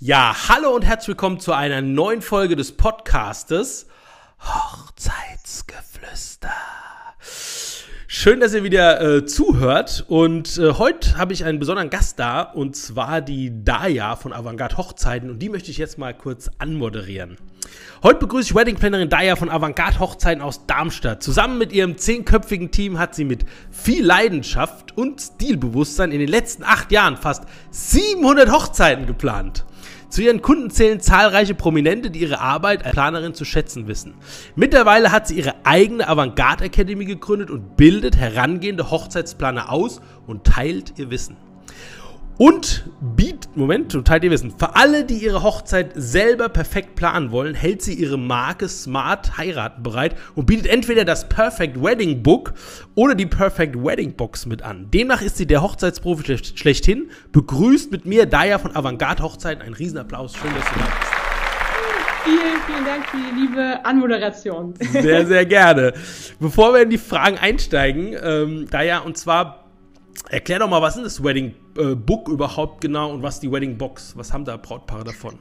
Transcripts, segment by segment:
Ja, hallo und herzlich willkommen zu einer neuen Folge des Podcastes Hochzeitsgeflüster. Schön, dass ihr wieder äh, zuhört. Und äh, heute habe ich einen besonderen Gast da, und zwar die Daya von Avantgarde Hochzeiten. Und die möchte ich jetzt mal kurz anmoderieren. Heute begrüße ich Weddingplanerin Daya von Avantgarde Hochzeiten aus Darmstadt. Zusammen mit ihrem zehnköpfigen Team hat sie mit viel Leidenschaft und Stilbewusstsein in den letzten acht Jahren fast 700 Hochzeiten geplant. Zu ihren Kunden zählen zahlreiche Prominente, die ihre Arbeit als Planerin zu schätzen wissen. Mittlerweile hat sie ihre eigene Avantgarde Academy gegründet und bildet herangehende Hochzeitsplaner aus und teilt ihr Wissen. Und bietet, Moment, teilt ihr Wissen. Für alle, die ihre Hochzeit selber perfekt planen wollen, hält sie ihre Marke Smart Heiraten bereit und bietet entweder das Perfect Wedding Book oder die Perfect Wedding Box mit an. Demnach ist sie der Hochzeitsprofi schlechthin. Begrüßt mit mir Daya von Avantgarde Hochzeiten. Ein Riesenapplaus. Schön, dass du da bist. Vielen, vielen Dank für die liebe Anmoderation. Sehr, sehr gerne. Bevor wir in die Fragen einsteigen, ähm, Daya, und zwar Erklär doch mal, was ist das Wedding äh, Book überhaupt genau und was die Wedding Box? Was haben da Brautpaare davon?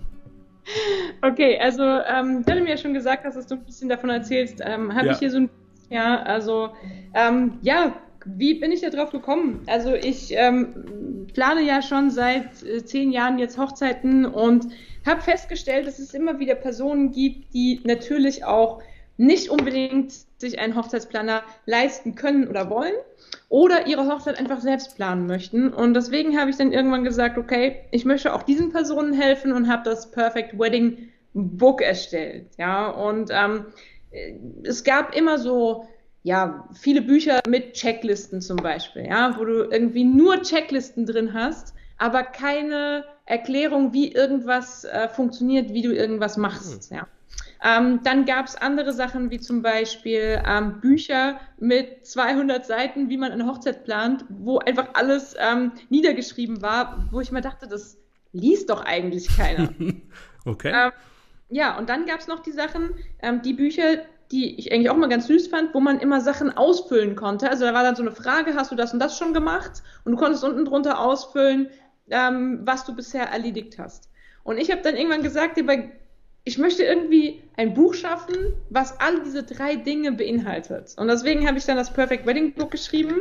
Okay, also ähm, du hast mir ja schon gesagt, dass du ein bisschen davon erzählst. Ähm, Habe ja. ich hier so ein, ja, also ähm, ja, wie bin ich da drauf gekommen? Also ich ähm, plane ja schon seit äh, zehn Jahren jetzt Hochzeiten und habe festgestellt, dass es immer wieder Personen gibt, die natürlich auch nicht unbedingt sich einen Hochzeitsplaner leisten können oder wollen oder ihre Hochzeit einfach selbst planen möchten. Und deswegen habe ich dann irgendwann gesagt, okay, ich möchte auch diesen Personen helfen und habe das Perfect Wedding Book erstellt. Ja, und ähm, es gab immer so ja, viele Bücher mit Checklisten zum Beispiel, ja, wo du irgendwie nur Checklisten drin hast, aber keine Erklärung, wie irgendwas äh, funktioniert, wie du irgendwas machst, hm. ja. Ähm, dann gab es andere Sachen wie zum Beispiel ähm, Bücher mit 200 Seiten, wie man eine Hochzeit plant, wo einfach alles ähm, niedergeschrieben war, wo ich mir dachte, das liest doch eigentlich keiner. okay. Ähm, ja, und dann gab es noch die Sachen, ähm, die Bücher, die ich eigentlich auch mal ganz süß fand, wo man immer Sachen ausfüllen konnte. Also da war dann so eine Frage, hast du das und das schon gemacht? Und du konntest unten drunter ausfüllen, ähm, was du bisher erledigt hast. Und ich habe dann irgendwann gesagt, bei ich möchte irgendwie ein Buch schaffen, was all diese drei Dinge beinhaltet. Und deswegen habe ich dann das Perfect Wedding Book geschrieben.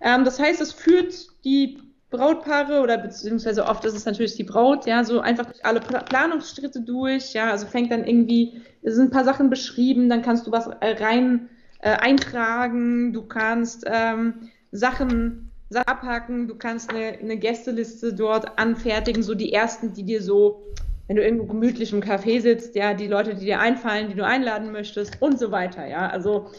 Ähm, das heißt, es führt die Brautpaare oder beziehungsweise oft ist es natürlich die Braut, ja, so einfach alle Planungsschritte durch, ja, also fängt dann irgendwie, es sind ein paar Sachen beschrieben, dann kannst du was äh, rein äh, eintragen, du kannst ähm, Sachen abhaken, du kannst eine, eine Gästeliste dort anfertigen, so die ersten, die dir so wenn du irgendwo gemütlich im Café sitzt, ja, die Leute, die dir einfallen, die du einladen möchtest und so weiter, ja. Also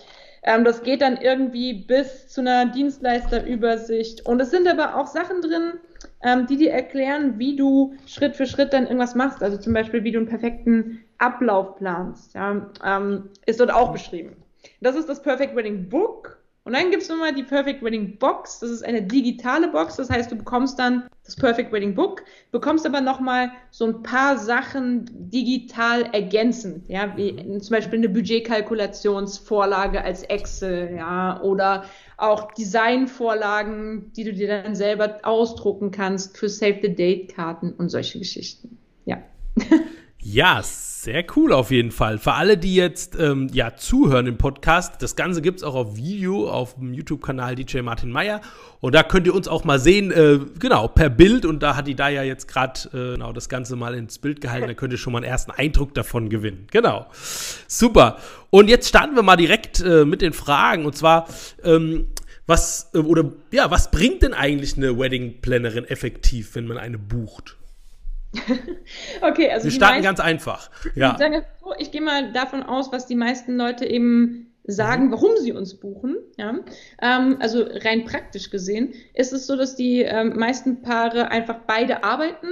ähm, das geht dann irgendwie bis zu einer Dienstleisterübersicht. Und es sind aber auch Sachen drin, ähm, die dir erklären, wie du Schritt für Schritt dann irgendwas machst. Also zum Beispiel, wie du einen perfekten Ablauf planst. Ja, ähm, ist dort auch beschrieben. Das ist das Perfect Wedding Book. Und dann gibt es nochmal die Perfect Wedding Box. Das ist eine digitale Box. Das heißt, du bekommst dann das Perfect Wedding Book, bekommst aber nochmal so ein paar Sachen digital ergänzend. Ja, wie mhm. zum Beispiel eine Budgetkalkulationsvorlage als Excel, ja, oder auch Designvorlagen, die du dir dann selber ausdrucken kannst für Save the Date Karten und solche Geschichten. Ja. Ja, sehr cool auf jeden Fall. Für alle, die jetzt ähm, ja zuhören im Podcast, das Ganze gibt es auch auf Video auf dem YouTube-Kanal DJ Martin Meyer. Und da könnt ihr uns auch mal sehen, äh, genau, per Bild. Und da hat die Daya jetzt gerade äh, genau das Ganze mal ins Bild gehalten. Da könnt ihr schon mal einen ersten Eindruck davon gewinnen. Genau. Super. Und jetzt starten wir mal direkt äh, mit den Fragen. Und zwar, ähm, was, äh, oder ja, was bringt denn eigentlich eine Wedding-Plannerin effektiv, wenn man eine bucht? okay, also. Wir starten meisten, ganz einfach. Ja. So, ich gehe mal davon aus, was die meisten Leute eben sagen, mhm. warum sie uns buchen. Ja? Ähm, also rein praktisch gesehen ist es so, dass die ähm, meisten Paare einfach beide arbeiten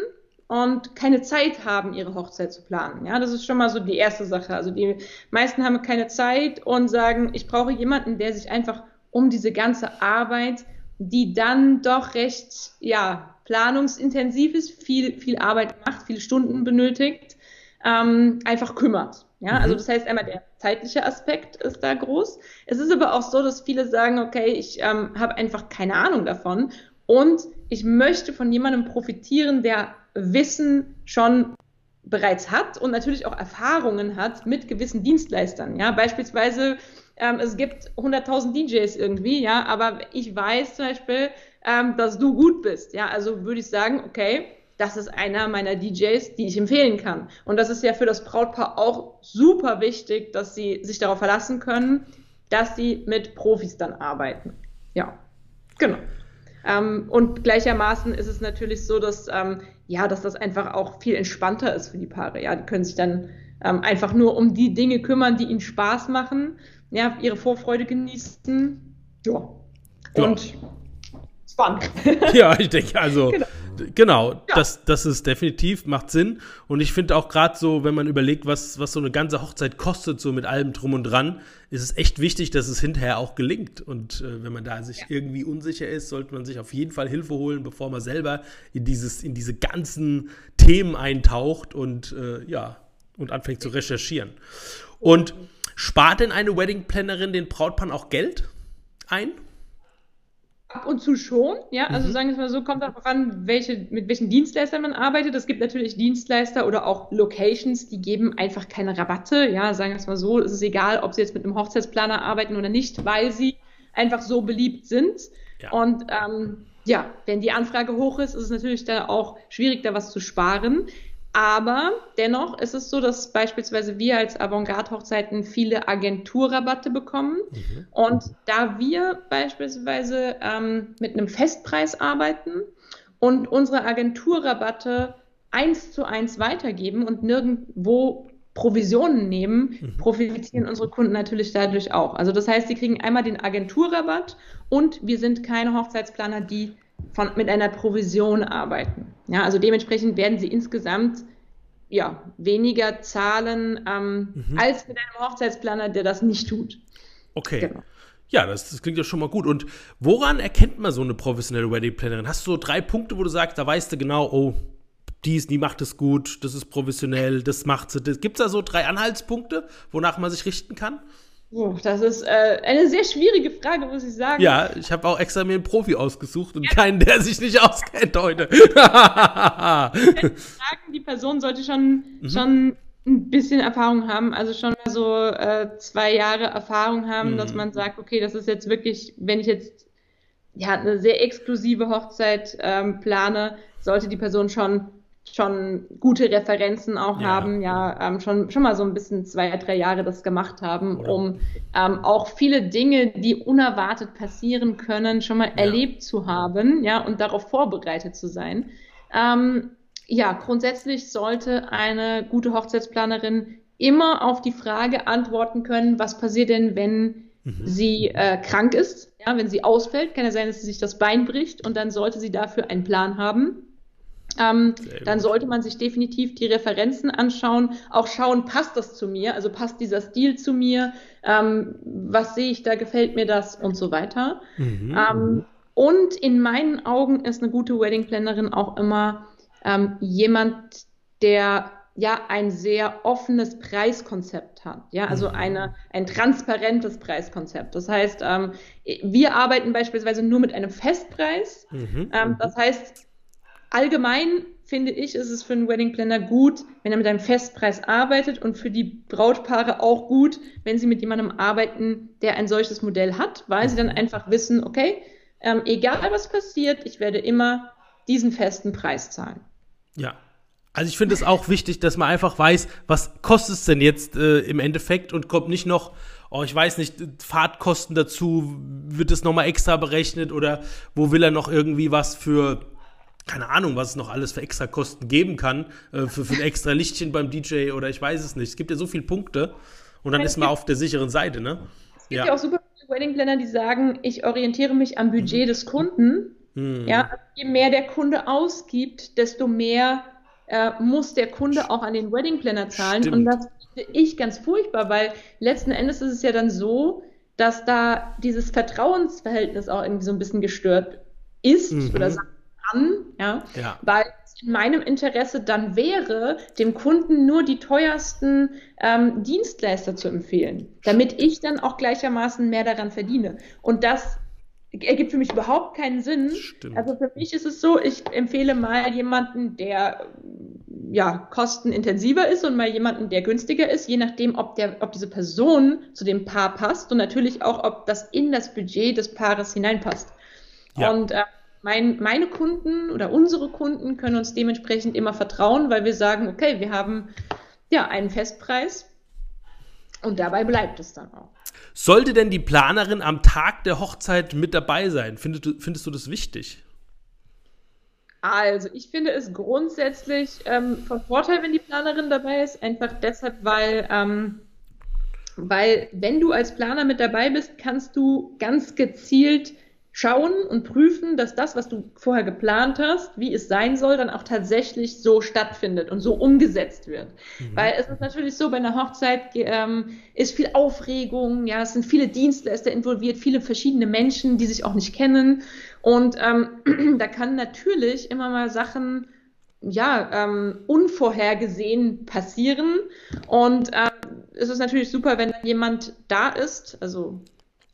und keine Zeit haben, ihre Hochzeit zu planen. Ja, das ist schon mal so die erste Sache. Also die meisten haben keine Zeit und sagen, ich brauche jemanden, der sich einfach um diese ganze Arbeit, die dann doch recht, ja, planungsintensiv ist, viel, viel Arbeit macht, viele Stunden benötigt, ähm, einfach kümmert. Ja, also mhm. also das heißt einmal der zeitliche Aspekt ist da groß. Es ist aber auch so, dass viele sagen, okay, ich ähm, habe einfach keine Ahnung davon und ich möchte von jemandem profitieren, der Wissen schon bereits hat und natürlich auch Erfahrungen hat mit gewissen Dienstleistern. Ja, beispielsweise ähm, es gibt 100.000 DJs irgendwie, ja, aber ich weiß zum Beispiel, ähm, dass du gut bist. Ja, also würde ich sagen, okay, das ist einer meiner DJs, die ich empfehlen kann. Und das ist ja für das Brautpaar auch super wichtig, dass sie sich darauf verlassen können, dass sie mit Profis dann arbeiten. Ja, genau. Ähm, und gleichermaßen ist es natürlich so, dass, ähm, ja, dass das einfach auch viel entspannter ist für die Paare. Ja, die können sich dann ähm, einfach nur um die Dinge kümmern, die ihnen Spaß machen, ja, ihre Vorfreude genießen. Ja. Und ja. Spannend. ja, ich denke, also genau. Genau, ja. das, das ist definitiv, macht Sinn. Und ich finde auch gerade so, wenn man überlegt, was, was so eine ganze Hochzeit kostet, so mit allem drum und dran, ist es echt wichtig, dass es hinterher auch gelingt. Und äh, wenn man da sich ja. irgendwie unsicher ist, sollte man sich auf jeden Fall Hilfe holen, bevor man selber in, dieses, in diese ganzen Themen eintaucht und äh, ja, und anfängt zu recherchieren. Und spart denn eine Wedding Plannerin den Brautpaaren auch Geld ein? Ab und zu schon, ja. Also mhm. sagen wir mal so, kommt darauf an, welche, mit welchen Dienstleistern man arbeitet. Es gibt natürlich Dienstleister oder auch Locations, die geben einfach keine Rabatte. Ja, sagen wir es mal so, es ist egal, ob sie jetzt mit einem Hochzeitsplaner arbeiten oder nicht, weil sie einfach so beliebt sind. Ja. Und ähm, ja, wenn die Anfrage hoch ist, ist es natürlich da auch schwierig, da was zu sparen. Aber dennoch ist es so, dass beispielsweise wir als Avantgarde-Hochzeiten viele Agenturrabatte bekommen. Mhm. Und da wir beispielsweise ähm, mit einem Festpreis arbeiten und unsere Agenturrabatte eins zu eins weitergeben und nirgendwo Provisionen nehmen, mhm. profitieren unsere Kunden natürlich dadurch auch. Also das heißt, sie kriegen einmal den Agenturrabatt und wir sind keine Hochzeitsplaner, die von, mit einer Provision arbeiten. Ja, also dementsprechend werden sie insgesamt ja, weniger zahlen ähm, mhm. als mit einem Hochzeitsplaner, der das nicht tut. Okay. Genau. Ja, das, das, klingt ja schon mal gut. Und woran erkennt man so eine professionelle Wedding Plannerin? Hast du so drei Punkte, wo du sagst, da weißt du genau, oh, dies, die macht es gut, das ist professionell, das macht sie. Gibt es da so drei Anhaltspunkte, wonach man sich richten kann? Oh, das ist äh, eine sehr schwierige Frage, muss ich sagen. Ja, ich habe auch extra mir einen Profi ausgesucht und keinen, der sich nicht auskennt heute. sagen, die Person sollte schon, mhm. schon ein bisschen Erfahrung haben, also schon so äh, zwei Jahre Erfahrung haben, mhm. dass man sagt, okay, das ist jetzt wirklich, wenn ich jetzt ja eine sehr exklusive Hochzeit ähm, plane, sollte die Person schon schon gute Referenzen auch ja. haben, ja, ähm, schon, schon mal so ein bisschen zwei, drei Jahre das gemacht haben, Oder? um ähm, auch viele Dinge, die unerwartet passieren können, schon mal ja. erlebt zu haben, ja, und darauf vorbereitet zu sein. Ähm, ja, grundsätzlich sollte eine gute Hochzeitsplanerin immer auf die Frage antworten können, was passiert denn, wenn mhm. sie äh, krank ist, ja, wenn sie ausfällt, kann ja sein, dass sie sich das Bein bricht und dann sollte sie dafür einen Plan haben ähm, dann sollte man sich definitiv die Referenzen anschauen, auch schauen, passt das zu mir, also passt dieser Stil zu mir, ähm, was sehe ich da, gefällt mir das und so weiter. Mhm. Ähm, und in meinen Augen ist eine gute Wedding Plannerin auch immer ähm, jemand, der ja ein sehr offenes Preiskonzept hat, ja, also mhm. eine, ein transparentes Preiskonzept. Das heißt, ähm, wir arbeiten beispielsweise nur mit einem Festpreis. Mhm. Ähm, das heißt, allgemein finde ich, ist es für einen Wedding Planner gut, wenn er mit einem Festpreis arbeitet und für die Brautpaare auch gut, wenn sie mit jemandem arbeiten, der ein solches Modell hat, weil sie dann einfach wissen, okay, ähm, egal was passiert, ich werde immer diesen festen Preis zahlen. Ja. Also ich finde es auch wichtig, dass man einfach weiß, was kostet es denn jetzt äh, im Endeffekt und kommt nicht noch, oh, ich weiß nicht, Fahrtkosten dazu, wird es nochmal extra berechnet oder wo will er noch irgendwie was für keine Ahnung, was es noch alles für extra Kosten geben kann, äh, für, für ein extra Lichtchen beim DJ oder ich weiß es nicht. Es gibt ja so viele Punkte und dann ist man auf der sicheren Seite, ne? Es gibt ja, ja auch super viele Wedding Planner, die sagen, ich orientiere mich am Budget mhm. des Kunden. Mhm. Ja, je mehr der Kunde ausgibt, desto mehr äh, muss der Kunde auch an den Wedding Planner zahlen. Stimmt. Und das finde ich ganz furchtbar, weil letzten Endes ist es ja dann so, dass da dieses Vertrauensverhältnis auch irgendwie so ein bisschen gestört ist mhm. oder sagt kann, ja, ja. weil es in meinem Interesse dann wäre, dem Kunden nur die teuersten ähm, Dienstleister zu empfehlen, damit ich dann auch gleichermaßen mehr daran verdiene. Und das ergibt für mich überhaupt keinen Sinn. Stimmt. Also für mich ist es so, ich empfehle mal jemanden, der ja kostenintensiver ist und mal jemanden, der günstiger ist, je nachdem, ob der, ob diese Person zu dem Paar passt und natürlich auch, ob das in das Budget des Paares hineinpasst. Ja. Und äh, mein, meine Kunden oder unsere Kunden können uns dementsprechend immer vertrauen, weil wir sagen, okay, wir haben ja einen Festpreis und dabei bleibt es dann auch. Sollte denn die Planerin am Tag der Hochzeit mit dabei sein? Findest du, findest du das wichtig? Also, ich finde es grundsätzlich ähm, von Vorteil, wenn die Planerin dabei ist, einfach deshalb, weil, ähm, weil wenn du als Planer mit dabei bist, kannst du ganz gezielt schauen und prüfen, dass das, was du vorher geplant hast, wie es sein soll, dann auch tatsächlich so stattfindet und so umgesetzt wird. Mhm. Weil es ist natürlich so, bei einer Hochzeit ähm, ist viel Aufregung, ja, es sind viele Dienstleister involviert, viele verschiedene Menschen, die sich auch nicht kennen. Und ähm, da kann natürlich immer mal Sachen ja, ähm, unvorhergesehen passieren. Und äh, es ist natürlich super, wenn jemand da ist, also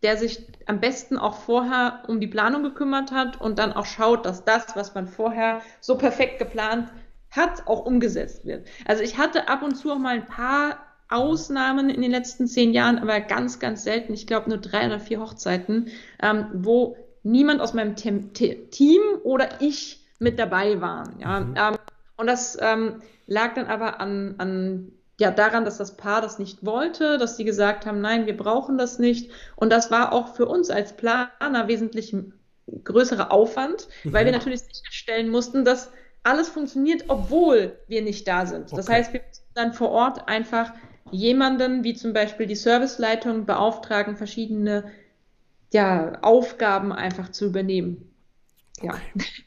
der sich am besten auch vorher um die Planung gekümmert hat und dann auch schaut, dass das, was man vorher so perfekt geplant hat, auch umgesetzt wird. Also ich hatte ab und zu auch mal ein paar Ausnahmen in den letzten zehn Jahren, aber ganz, ganz selten. Ich glaube nur drei oder vier Hochzeiten, ähm, wo niemand aus meinem Team, Team oder ich mit dabei waren. Ja? Mhm. Ähm, und das ähm, lag dann aber an, an ja daran, dass das Paar das nicht wollte, dass sie gesagt haben, nein, wir brauchen das nicht. Und das war auch für uns als Planer wesentlich größerer Aufwand, mhm. weil wir natürlich sicherstellen mussten, dass alles funktioniert, obwohl wir nicht da sind. Okay. Das heißt, wir müssen dann vor Ort einfach jemanden, wie zum Beispiel die Serviceleitung, beauftragen, verschiedene ja, Aufgaben einfach zu übernehmen. Ja.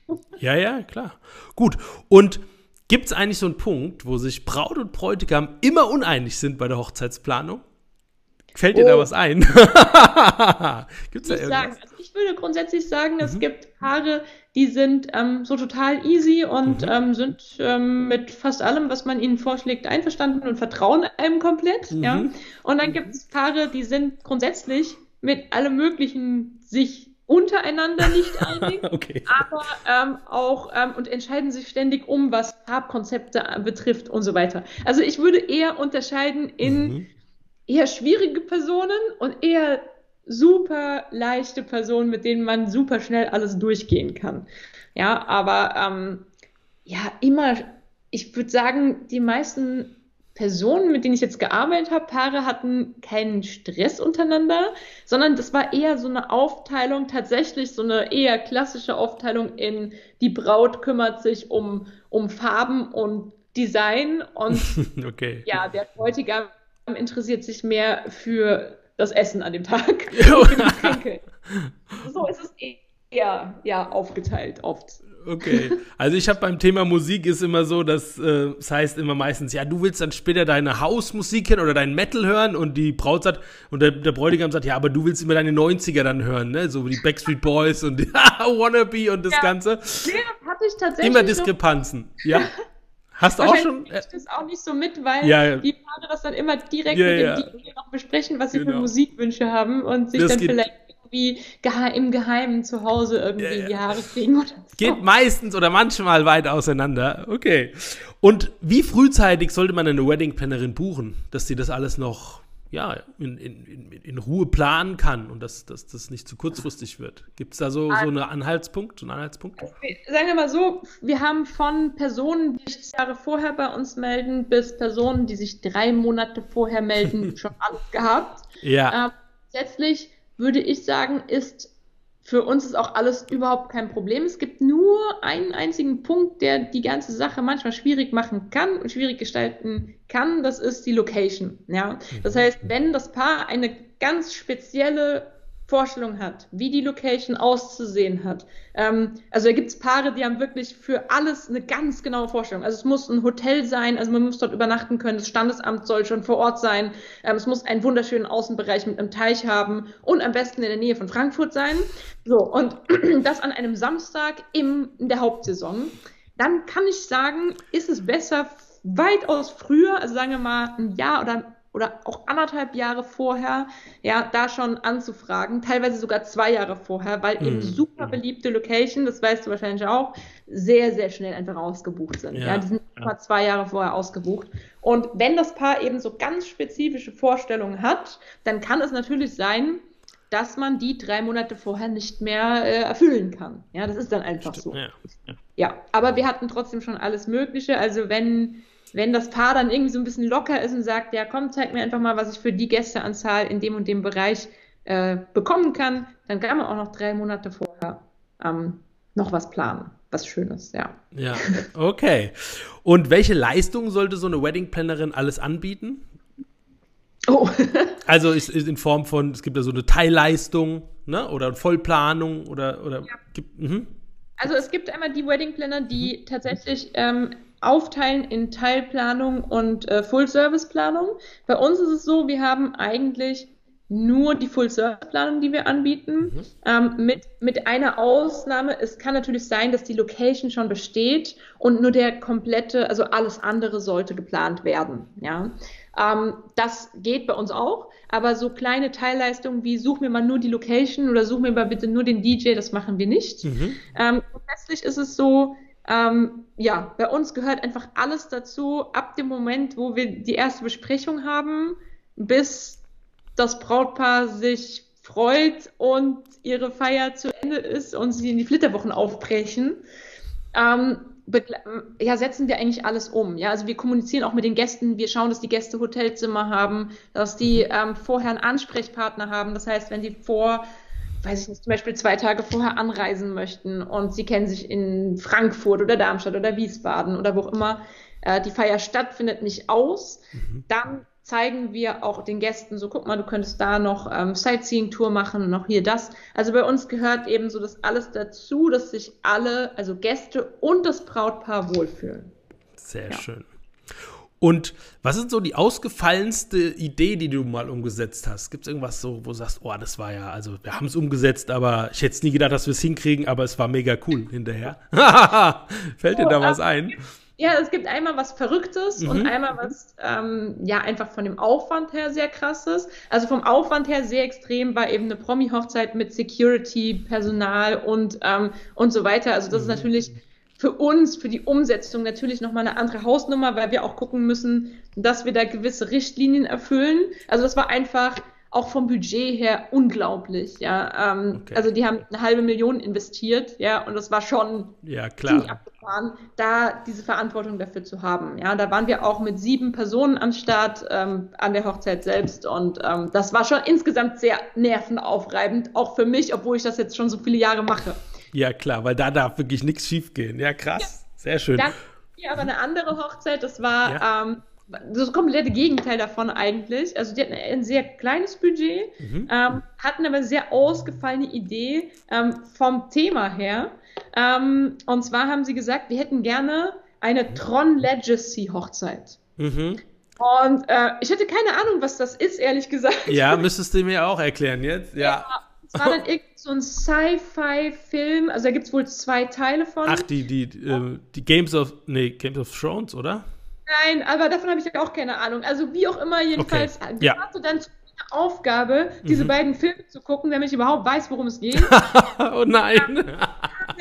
Okay. ja, ja, klar. Gut. Und Gibt es eigentlich so einen Punkt, wo sich Braut und Bräutigam immer uneinig sind bei der Hochzeitsplanung? Fällt oh. dir da oh. was ein? Gibt's da ich, sagen, also ich würde grundsätzlich sagen, mhm. es gibt Paare, die sind ähm, so total easy und mhm. ähm, sind ähm, mit fast allem, was man ihnen vorschlägt, einverstanden und vertrauen einem komplett. Mhm. Ja? Und dann gibt es Paare, die sind grundsätzlich mit allem Möglichen sich untereinander nicht einig, okay. aber ähm, auch ähm, und entscheiden sich ständig um, was Farbkonzepte betrifft und so weiter. Also ich würde eher unterscheiden in mhm. eher schwierige Personen und eher super leichte Personen, mit denen man super schnell alles durchgehen kann. Ja, aber ähm, ja, immer, ich würde sagen, die meisten Personen, mit denen ich jetzt gearbeitet habe, Paare hatten keinen Stress untereinander, sondern das war eher so eine Aufteilung, tatsächlich so eine eher klassische Aufteilung in die Braut kümmert sich um, um Farben und Design und okay. ja, der Bräutigam interessiert sich mehr für das Essen an dem Tag. so ist es eher ja, aufgeteilt oft. Okay. Also ich habe beim Thema Musik ist immer so, dass äh, das heißt immer meistens, ja, du willst dann später deine Hausmusik hören oder deinen Metal hören und die Braut sagt und der, der Bräutigam sagt, ja, aber du willst immer deine 90er dann hören, ne? So wie die Backstreet Boys und die Wannabe und das ja. Ganze. Nee, hatte ich tatsächlich. Immer Diskrepanzen, so. ja. Hast du auch schon? Ich das auch nicht so mit, weil ja, die Paare das dann immer direkt ja, mit dem DJ noch besprechen, was sie genau. für Musikwünsche haben und sich das dann vielleicht irgendwie im Geheimen zu Hause irgendwie ja, die Haare kriegen oder so. Geht meistens oder manchmal weit auseinander. Okay. Und wie frühzeitig sollte man eine Wedding-Plannerin buchen, dass sie das alles noch ja, in, in, in Ruhe planen kann und dass, dass das nicht zu kurzfristig wird. Gibt es da so, so also einen Anhaltspunkt, so einen Anhaltspunkt? Sagen wir mal so, wir haben von Personen, die sich Jahre vorher bei uns melden, bis Personen, die sich drei Monate vorher melden, schon alles gehabt. Ja. Ähm, letztlich würde ich sagen, ist für uns ist auch alles überhaupt kein Problem. Es gibt nur einen einzigen Punkt, der die ganze Sache manchmal schwierig machen kann und schwierig gestalten kann. Das ist die Location. Ja, das mhm. heißt, wenn das Paar eine ganz spezielle Vorstellung hat, wie die Location auszusehen hat. Ähm, also da gibt es Paare, die haben wirklich für alles eine ganz genaue Vorstellung. Also es muss ein Hotel sein, also man muss dort übernachten können, das Standesamt soll schon vor Ort sein, ähm, es muss einen wunderschönen Außenbereich mit einem Teich haben und am besten in der Nähe von Frankfurt sein. So, und das an einem Samstag im, in der Hauptsaison. Dann kann ich sagen, ist es besser weitaus früher, also sagen wir mal ein Jahr oder oder auch anderthalb Jahre vorher, ja, da schon anzufragen, teilweise sogar zwei Jahre vorher, weil eben Mhm. super beliebte Location, das weißt du wahrscheinlich auch, sehr, sehr schnell einfach ausgebucht sind. Ja, Ja, die sind immer zwei Jahre vorher ausgebucht. Und wenn das Paar eben so ganz spezifische Vorstellungen hat, dann kann es natürlich sein, dass man die drei Monate vorher nicht mehr äh, erfüllen kann. Ja, das ist dann einfach so. Ja. Ja. Ja, aber wir hatten trotzdem schon alles Mögliche. Also wenn, wenn das Paar dann irgendwie so ein bisschen locker ist und sagt, ja komm, zeig mir einfach mal, was ich für die Gästeanzahl in dem und dem Bereich äh, bekommen kann, dann kann man auch noch drei Monate vorher ähm, noch was planen. Was Schönes, ja. Ja, okay. Und welche Leistungen sollte so eine Wedding-Plannerin alles anbieten? Oh, Also ist, ist in Form von, es gibt ja so eine Teilleistung, ne? Oder Vollplanung oder, oder gibt, mhm. Also es gibt einmal die Wedding Planner, die tatsächlich ähm, aufteilen in Teilplanung und äh, Full-Service-Planung. Bei uns ist es so, wir haben eigentlich nur die Full-Service-Planung, die wir anbieten, ähm, mit, mit einer Ausnahme. Es kann natürlich sein, dass die Location schon besteht und nur der komplette, also alles andere sollte geplant werden. Ja? Ähm, das geht bei uns auch, aber so kleine Teilleistungen wie such mir mal nur die Location oder such mir mal bitte nur den DJ, das machen wir nicht. Mhm. Ähm, grundsätzlich ist es so, ähm, ja, bei uns gehört einfach alles dazu, ab dem Moment, wo wir die erste Besprechung haben, bis das Brautpaar sich freut und ihre Feier zu Ende ist und sie in die Flitterwochen aufbrechen. Ähm, ja, setzen wir eigentlich alles um. Ja, also wir kommunizieren auch mit den Gästen. Wir schauen, dass die Gäste Hotelzimmer haben, dass die ähm, vorher einen Ansprechpartner haben. Das heißt, wenn sie vor, weiß ich nicht, zum Beispiel zwei Tage vorher anreisen möchten und sie kennen sich in Frankfurt oder Darmstadt oder Wiesbaden oder wo auch immer äh, die Feier stattfindet, nicht aus, dann zeigen wir auch den Gästen so, guck mal, du könntest da noch ähm, Sightseeing-Tour machen und noch hier das. Also bei uns gehört eben so das alles dazu, dass sich alle, also Gäste und das Brautpaar wohlfühlen. Sehr Ja. schön. Und was ist so die ausgefallenste Idee, die du mal umgesetzt hast? Gibt es irgendwas so, wo du sagst, oh, das war ja, also wir haben es umgesetzt, aber ich hätte es nie gedacht, dass wir es hinkriegen, aber es war mega cool hinterher. Fällt dir da Oh, was ähm, ein? Ja, es gibt einmal was Verrücktes Mhm. und einmal was, ähm, ja, einfach von dem Aufwand her sehr krasses. Also vom Aufwand her sehr extrem war eben eine Promi-Hochzeit mit Security, Personal und, ähm, und so weiter. Also das ist natürlich für uns, für die Umsetzung natürlich nochmal eine andere Hausnummer, weil wir auch gucken müssen, dass wir da gewisse Richtlinien erfüllen. Also das war einfach auch vom Budget her unglaublich, ja. Ähm, Okay. Also die haben eine halbe Million investiert, ja, und das war schon Ja, klar. abgefahren, da diese Verantwortung dafür zu haben. Ja, da waren wir auch mit sieben Personen am Start ähm, an der Hochzeit selbst und ähm, das war schon insgesamt sehr nervenaufreibend, auch für mich, obwohl ich das jetzt schon so viele Jahre mache. Ja, klar, weil da darf wirklich nichts schief gehen. Ja, krass. Sehr schön. Dann hier aber eine andere Hochzeit, das war Ja. ähm, das komplette Gegenteil davon eigentlich. Also die hatten ein sehr kleines Budget, Mhm. ähm, hatten aber sehr ausgefallene Idee ähm, vom Thema her. Ähm, und zwar haben sie gesagt, wir hätten gerne eine Tron Legacy Hochzeit. Mhm. Und äh, ich hatte keine Ahnung, was das ist, ehrlich gesagt. Ja, müsstest du mir auch erklären jetzt. Ja. Es war dann irgendwie so ein Sci-Fi-Film, also da gibt es wohl zwei Teile von. Ach, die, die, äh, die Games of, nee, Games of Thrones, oder? Nein, aber davon habe ich auch keine Ahnung. Also wie auch immer, jedenfalls Okay, ja. hatte dann zu meiner Aufgabe, diese Mhm. beiden Filme zu gucken, damit ich überhaupt weiß, worum es geht. oh nein.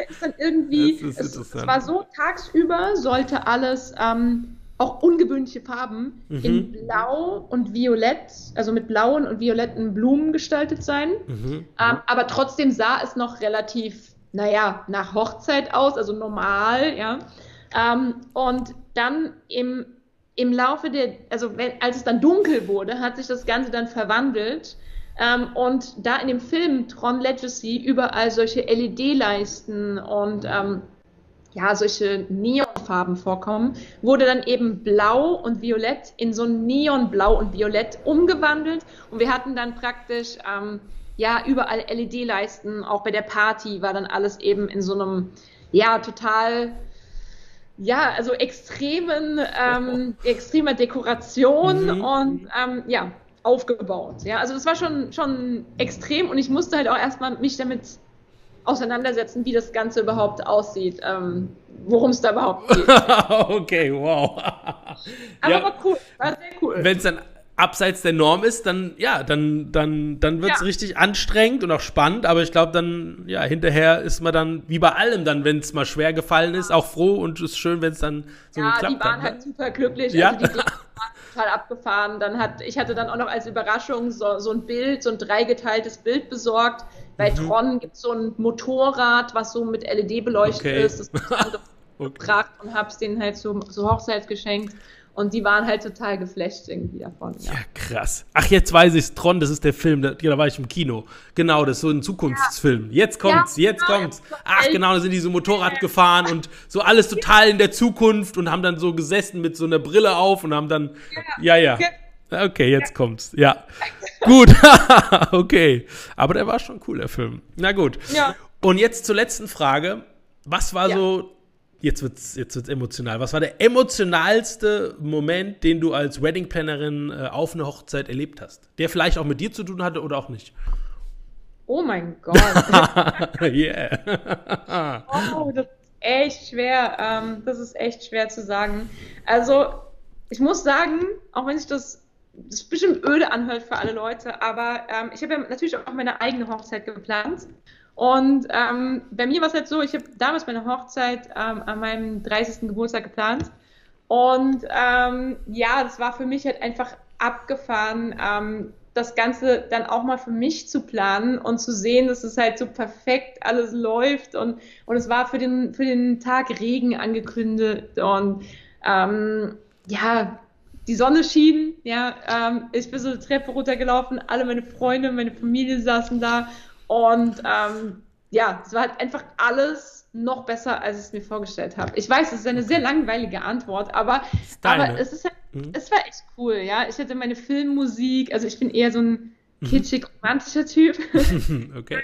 ist dann irgendwie, Das ist es, es interessant. war so, tagsüber sollte alles ähm, auch ungewöhnliche Farben Mhm. in Blau und Violett, also mit blauen und violetten Blumen gestaltet sein. mhm. Ähm, aber trotzdem sah es noch relativ, naja, nach Hochzeit aus, also normal, ja. Ähm, und dann im, im Laufe der, also wenn, als es dann dunkel wurde, hat sich das Ganze dann verwandelt. Ähm, und da in dem Film Tron Legacy überall solche LED-Leisten und ähm, ja, solche Neonfarben vorkommen, wurde dann eben Blau und Violett in so ein Neonblau und Violett umgewandelt und wir hatten dann praktisch ähm, ja überall LED-Leisten, auch bei der Party war dann alles eben in so einem ja total ja also extremen ähm, extremer Dekoration Mhm. und ähm, ja aufgebaut. Ja, also das war schon schon extrem und ich musste halt auch erstmal mich damit auseinandersetzen, wie das Ganze überhaupt aussieht, ähm, worum es da überhaupt geht. Aber okay, wow. war cool, war sehr cool. Wenn es dann abseits der Norm ist, dann, ja, dann, dann, dann wird es Ja. richtig anstrengend und auch spannend, aber ich glaube, dann, ja, hinterher ist man dann, wie bei allem dann, wenn es mal schwer gefallen ist, auch froh und es ist schön, wenn es dann so Ja, geklappt die waren hat. halt Ne? super glücklich. Ja. Also die waren total abgefahren. Dann hat, ich hatte dann auch noch als Überraschung so, so ein Bild, so ein dreigeteiltes Bild besorgt. Bei Mhm. Tron gibt es so ein Motorrad, was so mit LED beleuchtet Okay. ist. Das ist dann Okay. gebracht und hab's denen halt zur, zur Hochzeit geschenkt. Und die waren halt total geflasht irgendwie davon. Ja. Ja, krass. Ach, jetzt weiß ich's. Tron, das ist der Film, da, da war ich im Kino. Genau, das ist so ein Zukunftsfilm. Jetzt kommt's, Ja, jetzt genau, kommt's. Ach, genau, da sind die so Motorrad gefahren und so alles total in der Zukunft und haben dann so gesessen mit so einer Brille auf und haben dann, ja, ja. Okay, jetzt kommt's. Ja. Gut. okay. Aber der war schon cool, der Film. Na gut. Ja. Und jetzt zur letzten Frage. Was war Ja. so, jetzt wird's, jetzt wird's emotional, was war der emotionalste Moment, den du als Wedding-Plannerin äh, auf einer Hochzeit erlebt hast? Der vielleicht auch mit dir zu tun hatte oder auch nicht? Oh mein Gott. yeah. Oh, das ist echt schwer. Ähm, das ist echt schwer zu sagen. Also, ich muss sagen, auch wenn sich das, das bestimmt öde anhört für alle Leute, aber ähm, ich habe ja natürlich auch meine eigene Hochzeit geplant. Und ähm, bei mir war es halt so, ich habe damals meine Hochzeit ähm, an meinem 30. Geburtstag geplant. Und ähm, ja, das war für mich halt einfach abgefahren, ähm, das Ganze dann auch mal für mich zu planen und zu sehen, dass es halt so perfekt alles läuft. Und, und es war für den, für den Tag Regen angekündigt. Und ähm, ja, die Sonne schien, ja, ähm, ich bin so eine Treppe runtergelaufen, alle meine Freunde, meine Familie saßen da. Und ähm, ja, es war halt einfach alles noch besser, als ich es mir vorgestellt habe. Ich weiß, es ist eine sehr langweilige Antwort, aber, aber es ist halt, Mhm. es war echt cool, ja. Ich hatte meine Filmmusik, also ich bin eher so ein kitschig romantischer Typ. okay.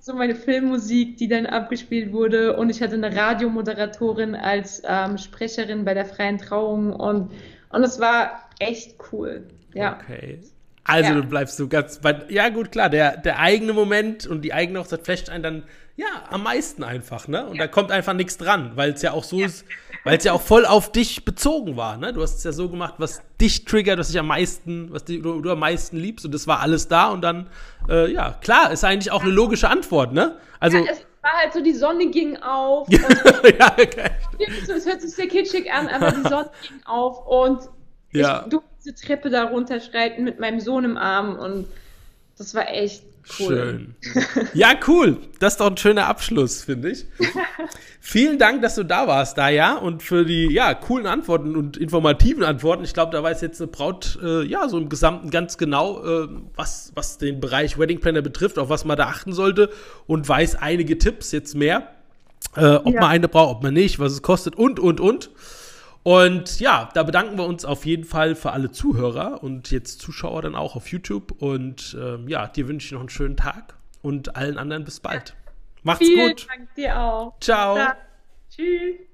so meine Filmmusik, die dann abgespielt wurde und ich hatte eine Radiomoderatorin als ähm, Sprecherin bei der freien Trauung und und es war echt cool. Ja. Okay. Also Ja. du bleibst so ganz bei, ja gut, klar, der, der eigene Moment und die eigene Hochzeit flasht einen dann, ja, am meisten einfach, ne? Und da kommt einfach nichts dran, weil es ja auch so ist, weil es ja auch voll auf dich bezogen war, ne? Du hast es ja so gemacht, was dich triggert, was dich am meisten, was du, du am meisten liebst und das war alles da und dann, äh, ja, klar, ist eigentlich auch eine logische Antwort, ne? Also, Ja, es war halt so, die Sonne ging auf. ja, und okay. es hört sich sehr kitschig an, aber die Sonne ging auf und Ja. ich durfte diese Treppe da runterschreiten mit meinem Sohn im Arm und das war echt cool. Schön. Ja, cool. Das ist doch ein schöner Abschluss, finde ich. Vielen Dank, dass du da warst, da ja, und für die ja coolen Antworten und informativen Antworten. Ich glaube, da weiß jetzt eine Braut äh, ja so im Gesamten ganz genau, äh, was was den Bereich Wedding Planner betrifft, auf was man da achten sollte und weiß einige Tipps jetzt mehr, äh, ob Ja. man eine braucht, ob man nicht, was es kostet und und und. Und ja, da bedanken wir uns auf jeden Fall für alle Zuhörer und jetzt Zuschauer dann auch auf YouTube. Und ähm, ja, dir wünsche ich noch einen schönen Tag und allen anderen bis bald. Macht's Vielen gut. Dank dir auch. Ciao. Tschüss.